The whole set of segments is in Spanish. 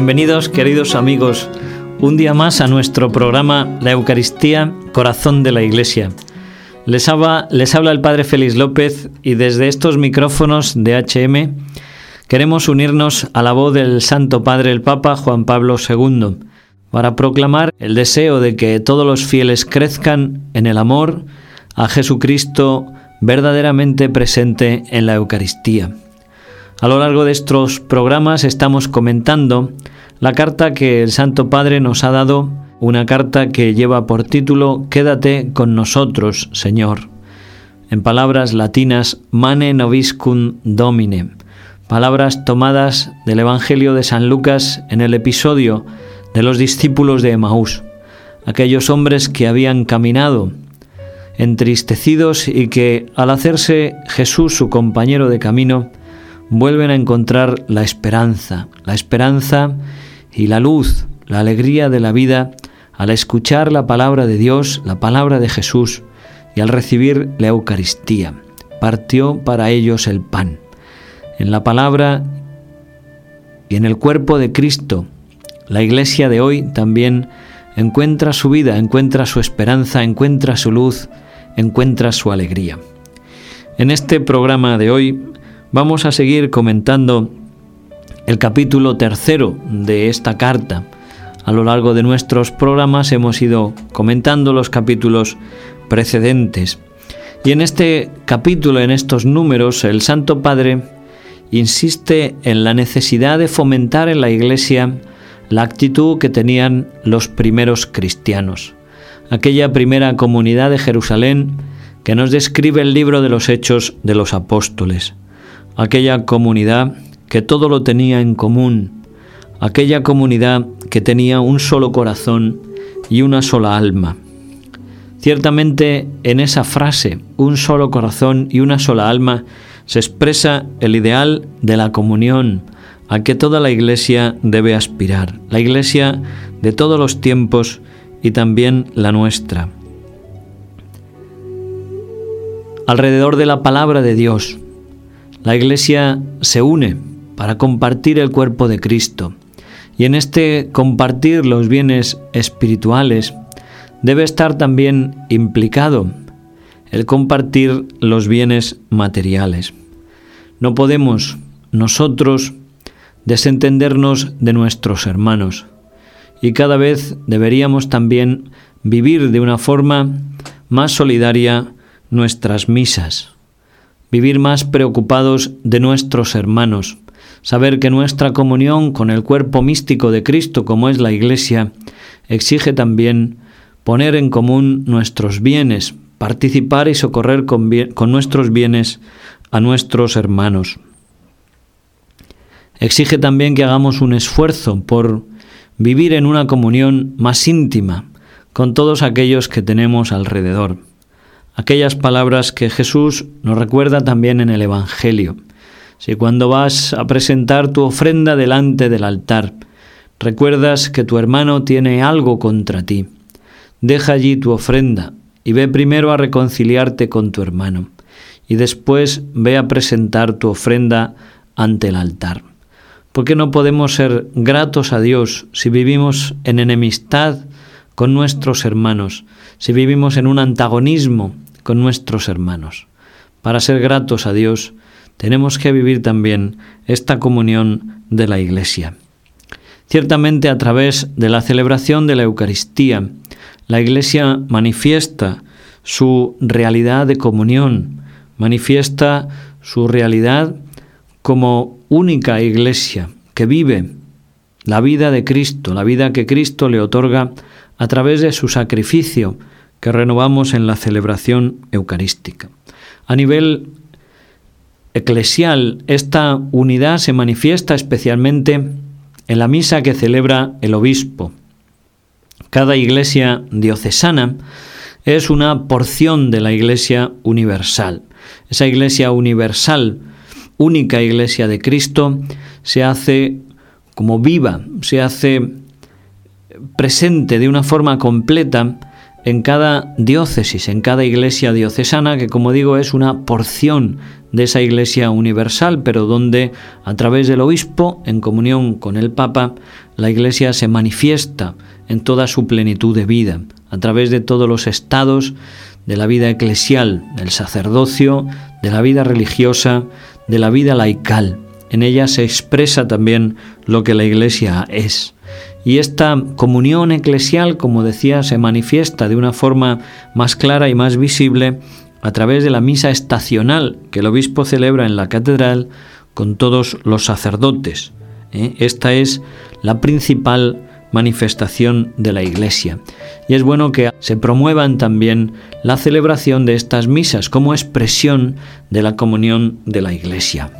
Bienvenidos, queridos amigos, un día más a nuestro programa La Eucaristía, Corazón de la Iglesia. Les habla, el Padre Félix López y desde estos micrófonos de HM queremos unirnos a la voz del Santo Padre el Papa Juan Pablo II para proclamar el deseo de que todos los fieles crezcan en el amor a Jesucristo verdaderamente presente en la Eucaristía. A lo largo de estos programas estamos comentando la carta que el Santo Padre nos ha dado, una carta que lleva por título Quédate con nosotros, Señor. En palabras latinas, Mane Noviscum Domine, palabras tomadas del Evangelio de San Lucas en el episodio de los discípulos de Emaús, aquellos hombres que habían caminado entristecidos y que al hacerse Jesús su compañero de camino, vuelven a encontrar la esperanza, la esperanza y la luz, la alegría de la vida al escuchar la palabra de Dios, la palabra de Jesús y al recibir la Eucaristía. Partió para ellos el pan. En la palabra y en el cuerpo de Cristo, la iglesia de hoy también encuentra su vida, encuentra su esperanza, encuentra su luz, encuentra su alegría. En este programa de hoy Vamos a seguir comentando el capítulo tercero de esta carta. A lo largo de nuestros programas hemos ido comentando los capítulos precedentes. Y en este capítulo, en estos números, el Santo Padre insiste en la necesidad de fomentar en la Iglesia la actitud que tenían los primeros cristianos, aquella primera comunidad de Jerusalén que nos describe el libro de los Hechos de los Apóstoles aquella comunidad que todo lo tenía en común, aquella comunidad que tenía un solo corazón y una sola alma. Ciertamente en esa frase, un solo corazón y una sola alma, se expresa el ideal de la comunión a que toda la iglesia debe aspirar, la iglesia de todos los tiempos y también la nuestra. Alrededor de la palabra de Dios, la Iglesia se une para compartir el cuerpo de Cristo y en este compartir los bienes espirituales debe estar también implicado el compartir los bienes materiales. No podemos nosotros desentendernos de nuestros hermanos y cada vez deberíamos también vivir de una forma más solidaria nuestras misas vivir más preocupados de nuestros hermanos, saber que nuestra comunión con el cuerpo místico de Cristo, como es la Iglesia, exige también poner en común nuestros bienes, participar y socorrer con, nuestros bienes a nuestros hermanos. Exige también que hagamos un esfuerzo por vivir en una comunión más íntima con todos aquellos que tenemos alrededor aquellas palabras que Jesús nos recuerda también en el Evangelio. Si cuando vas a presentar tu ofrenda delante del altar, recuerdas que tu hermano tiene algo contra ti, deja allí tu ofrenda y ve primero a reconciliarte con tu hermano, y después ve a presentar tu ofrenda ante el altar. ¿Por qué no podemos ser gratos a Dios si vivimos en enemistad con nuestros hermanos, si vivimos en un antagonismo con nuestros hermanos. Para ser gratos a Dios, tenemos que vivir también esta comunión de la Iglesia. Ciertamente a través de la celebración de la Eucaristía, la Iglesia manifiesta su realidad de comunión, manifiesta su realidad como única Iglesia que vive la vida de Cristo, la vida que Cristo le otorga a través de su sacrificio que renovamos en la celebración eucarística. A nivel eclesial, esta unidad se manifiesta especialmente en la misa que celebra el obispo. Cada iglesia diocesana es una porción de la iglesia universal. Esa iglesia universal, única iglesia de Cristo, se hace como viva, se hace presente de una forma completa en cada diócesis, en cada iglesia diocesana, que como digo es una porción de esa Iglesia universal, pero donde a través del obispo, en comunión con el Papa, la Iglesia se manifiesta en toda su plenitud de vida, a través de todos los estados de la vida eclesial, del sacerdocio, de la vida religiosa, de la vida laical. En ella se expresa también lo que la Iglesia es. Y esta comunión eclesial, como decía, se manifiesta de una forma más clara y más visible a través de la misa estacional que el obispo celebra en la catedral con todos los sacerdotes. ¿eh? Esta es la principal manifestación de la Iglesia. Y es bueno que se promuevan también la celebración de estas misas como expresión de la comunión de la Iglesia.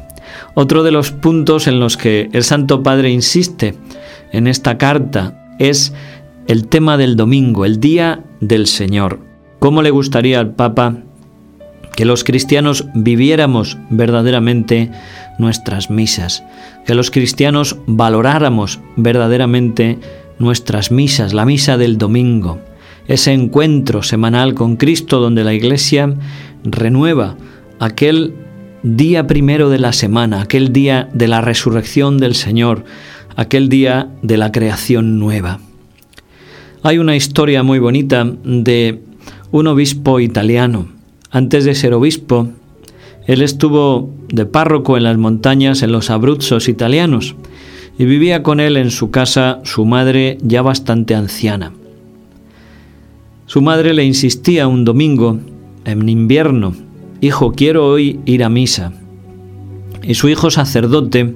Otro de los puntos en los que el Santo Padre insiste en esta carta es el tema del domingo, el día del Señor. ¿Cómo le gustaría al Papa que los cristianos viviéramos verdaderamente nuestras misas, que los cristianos valoráramos verdaderamente nuestras misas, la misa del domingo, ese encuentro semanal con Cristo donde la Iglesia renueva aquel día primero de la semana, aquel día de la resurrección del Señor, aquel día de la creación nueva. Hay una historia muy bonita de un obispo italiano. Antes de ser obispo, él estuvo de párroco en las montañas en los Abruzzos italianos y vivía con él en su casa su madre ya bastante anciana. Su madre le insistía un domingo, en invierno, Hijo, quiero hoy ir a misa. Y su hijo sacerdote,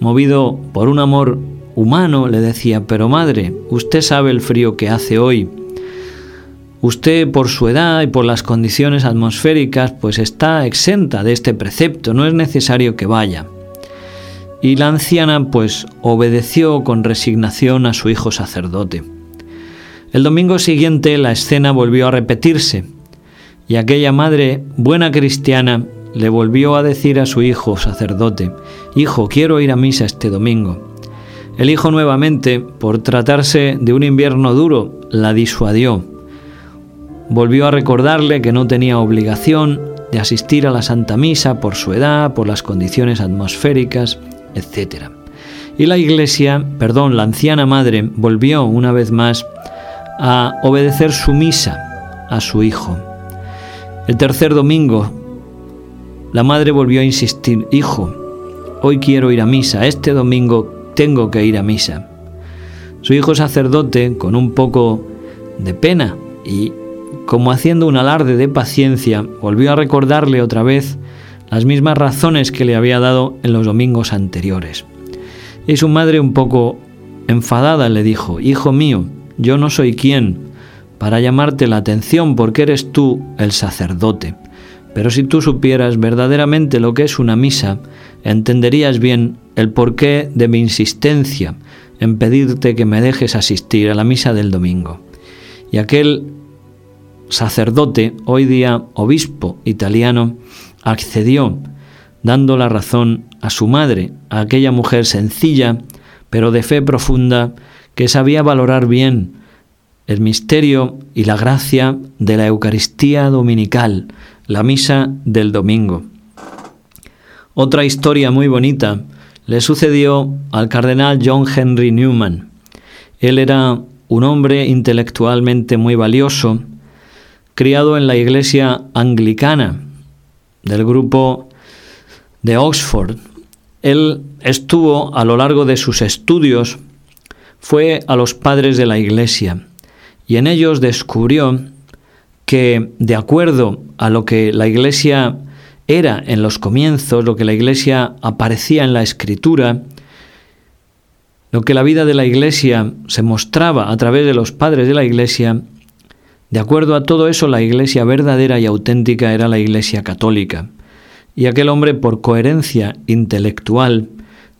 movido por un amor humano, le decía, pero madre, usted sabe el frío que hace hoy. Usted por su edad y por las condiciones atmosféricas pues está exenta de este precepto, no es necesario que vaya. Y la anciana pues obedeció con resignación a su hijo sacerdote. El domingo siguiente la escena volvió a repetirse y aquella madre buena cristiana le volvió a decir a su hijo sacerdote, Hijo, quiero ir a misa este domingo. El hijo nuevamente, por tratarse de un invierno duro, la disuadió. Volvió a recordarle que no tenía obligación de asistir a la Santa Misa por su edad, por las condiciones atmosféricas, etc. Y la iglesia, perdón, la anciana madre volvió una vez más a obedecer su misa a su hijo. El tercer domingo, la madre volvió a insistir, hijo, hoy quiero ir a misa, este domingo tengo que ir a misa. Su hijo sacerdote, con un poco de pena y como haciendo un alarde de paciencia, volvió a recordarle otra vez las mismas razones que le había dado en los domingos anteriores. Y su madre, un poco enfadada, le dijo, Hijo mío, yo no soy quien para llamarte la atención porque eres tú el sacerdote. Pero si tú supieras verdaderamente lo que es una misa, entenderías bien el porqué de mi insistencia en pedirte que me dejes asistir a la misa del domingo. Y aquel sacerdote, hoy día obispo italiano, accedió, dando la razón a su madre, a aquella mujer sencilla, pero de fe profunda, que sabía valorar bien el misterio y la gracia de la Eucaristía dominical, la misa del domingo. Otra historia muy bonita le sucedió al cardenal John Henry Newman. Él era un hombre intelectualmente muy valioso, criado en la iglesia anglicana del grupo de Oxford. Él estuvo a lo largo de sus estudios, fue a los padres de la iglesia y en ellos descubrió que de acuerdo a lo que la Iglesia era en los comienzos, lo que la Iglesia aparecía en la Escritura, lo que la vida de la Iglesia se mostraba a través de los padres de la Iglesia, de acuerdo a todo eso la Iglesia verdadera y auténtica era la Iglesia católica. Y aquel hombre, por coherencia intelectual,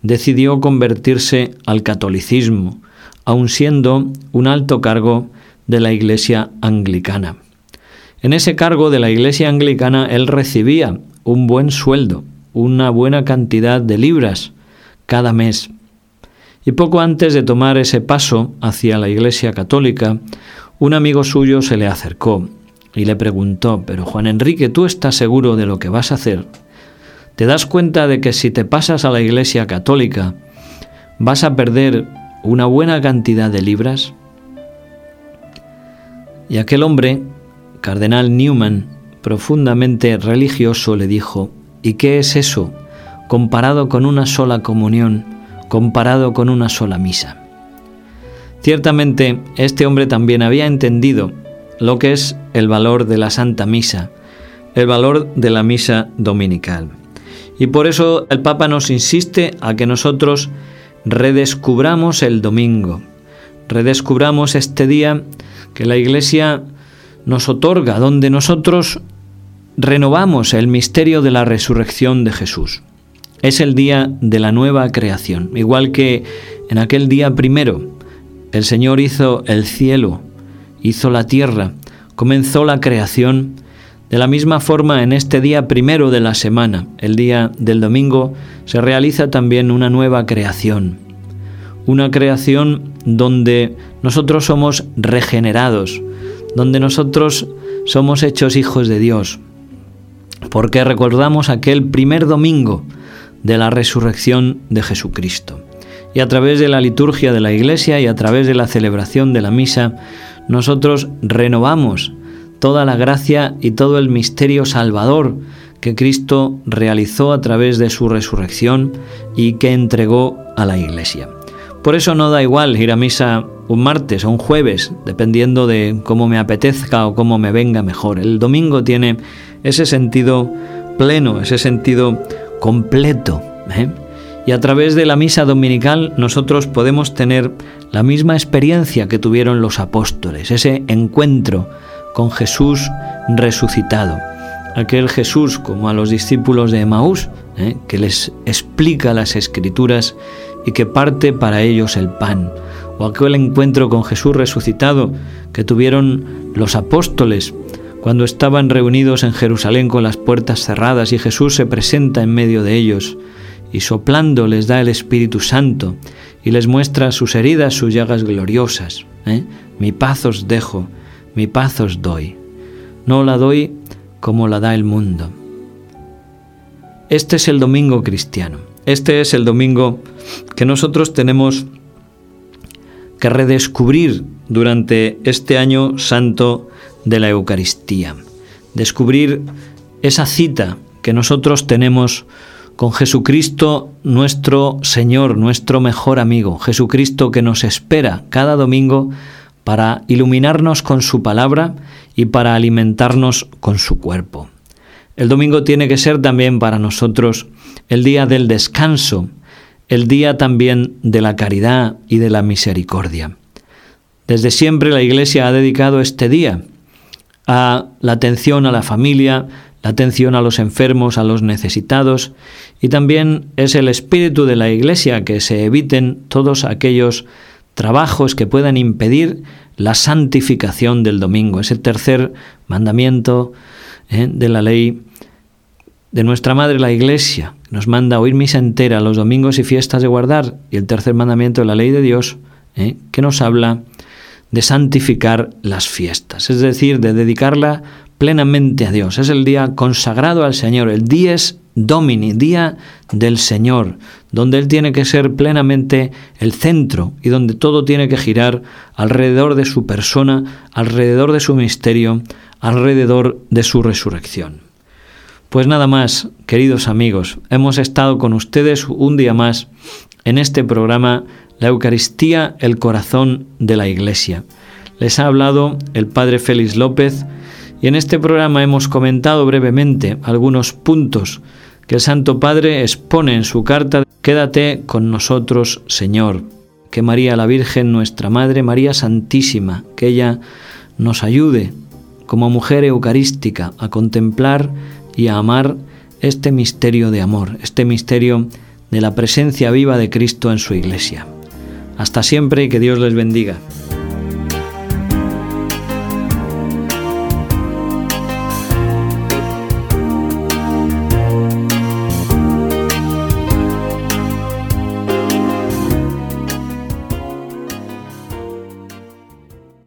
decidió convertirse al catolicismo, aun siendo un alto cargo de la Iglesia anglicana. En ese cargo de la Iglesia anglicana él recibía un buen sueldo, una buena cantidad de libras cada mes. Y poco antes de tomar ese paso hacia la Iglesia católica, un amigo suyo se le acercó y le preguntó, pero Juan Enrique, ¿tú estás seguro de lo que vas a hacer? ¿Te das cuenta de que si te pasas a la Iglesia Católica vas a perder una buena cantidad de libras? Y aquel hombre, cardenal Newman, profundamente religioso, le dijo, ¿y qué es eso comparado con una sola comunión, comparado con una sola misa? Ciertamente, este hombre también había entendido lo que es el valor de la Santa Misa, el valor de la misa dominical. Y por eso el Papa nos insiste a que nosotros redescubramos el domingo, redescubramos este día que la Iglesia nos otorga, donde nosotros renovamos el misterio de la resurrección de Jesús. Es el día de la nueva creación, igual que en aquel día primero el Señor hizo el cielo, hizo la tierra, comenzó la creación. De la misma forma, en este día primero de la semana, el día del domingo, se realiza también una nueva creación. Una creación donde nosotros somos regenerados, donde nosotros somos hechos hijos de Dios, porque recordamos aquel primer domingo de la resurrección de Jesucristo. Y a través de la liturgia de la Iglesia y a través de la celebración de la misa, nosotros renovamos toda la gracia y todo el misterio salvador que Cristo realizó a través de su resurrección y que entregó a la Iglesia. Por eso no da igual ir a misa un martes o un jueves, dependiendo de cómo me apetezca o cómo me venga mejor. El domingo tiene ese sentido pleno, ese sentido completo. ¿eh? Y a través de la misa dominical nosotros podemos tener la misma experiencia que tuvieron los apóstoles, ese encuentro con Jesús resucitado. Aquel Jesús, como a los discípulos de Emaús, ¿eh? que les explica las escrituras y que parte para ellos el pan. O aquel encuentro con Jesús resucitado que tuvieron los apóstoles cuando estaban reunidos en Jerusalén con las puertas cerradas y Jesús se presenta en medio de ellos y soplando les da el Espíritu Santo y les muestra sus heridas, sus llagas gloriosas. ¿eh? Mi paz os dejo, mi paz os doy. No la doy como la da el mundo. Este es el domingo cristiano. Este es el domingo que nosotros tenemos que redescubrir durante este año santo de la Eucaristía. Descubrir esa cita que nosotros tenemos con Jesucristo nuestro Señor, nuestro mejor amigo, Jesucristo que nos espera cada domingo para iluminarnos con su palabra y para alimentarnos con su cuerpo. El domingo tiene que ser también para nosotros el día del descanso, el día también de la caridad y de la misericordia. Desde siempre la Iglesia ha dedicado este día a la atención a la familia, la atención a los enfermos, a los necesitados, y también es el espíritu de la Iglesia que se eviten todos aquellos trabajos que puedan impedir la santificación del domingo. Es el tercer mandamiento ¿eh? de la ley de nuestra Madre la Iglesia. Nos manda oír misa entera los domingos y fiestas de guardar. Y el tercer mandamiento de la ley de Dios, ¿eh? que nos habla de santificar las fiestas, es decir, de dedicarla plenamente a Dios. Es el día consagrado al Señor, el dies domini, día del Señor, donde Él tiene que ser plenamente el centro y donde todo tiene que girar alrededor de su persona, alrededor de su misterio, alrededor de su resurrección. Pues nada más, queridos amigos, hemos estado con ustedes un día más en este programa La Eucaristía, el corazón de la Iglesia. Les ha hablado el Padre Félix López, y en este programa hemos comentado brevemente algunos puntos que el Santo Padre expone en su carta Quédate con nosotros, Señor. Que María la Virgen, nuestra Madre, María Santísima, que ella nos ayude como mujer eucarística a contemplar y a amar este misterio de amor, este misterio de la presencia viva de Cristo en su iglesia. Hasta siempre y que Dios les bendiga.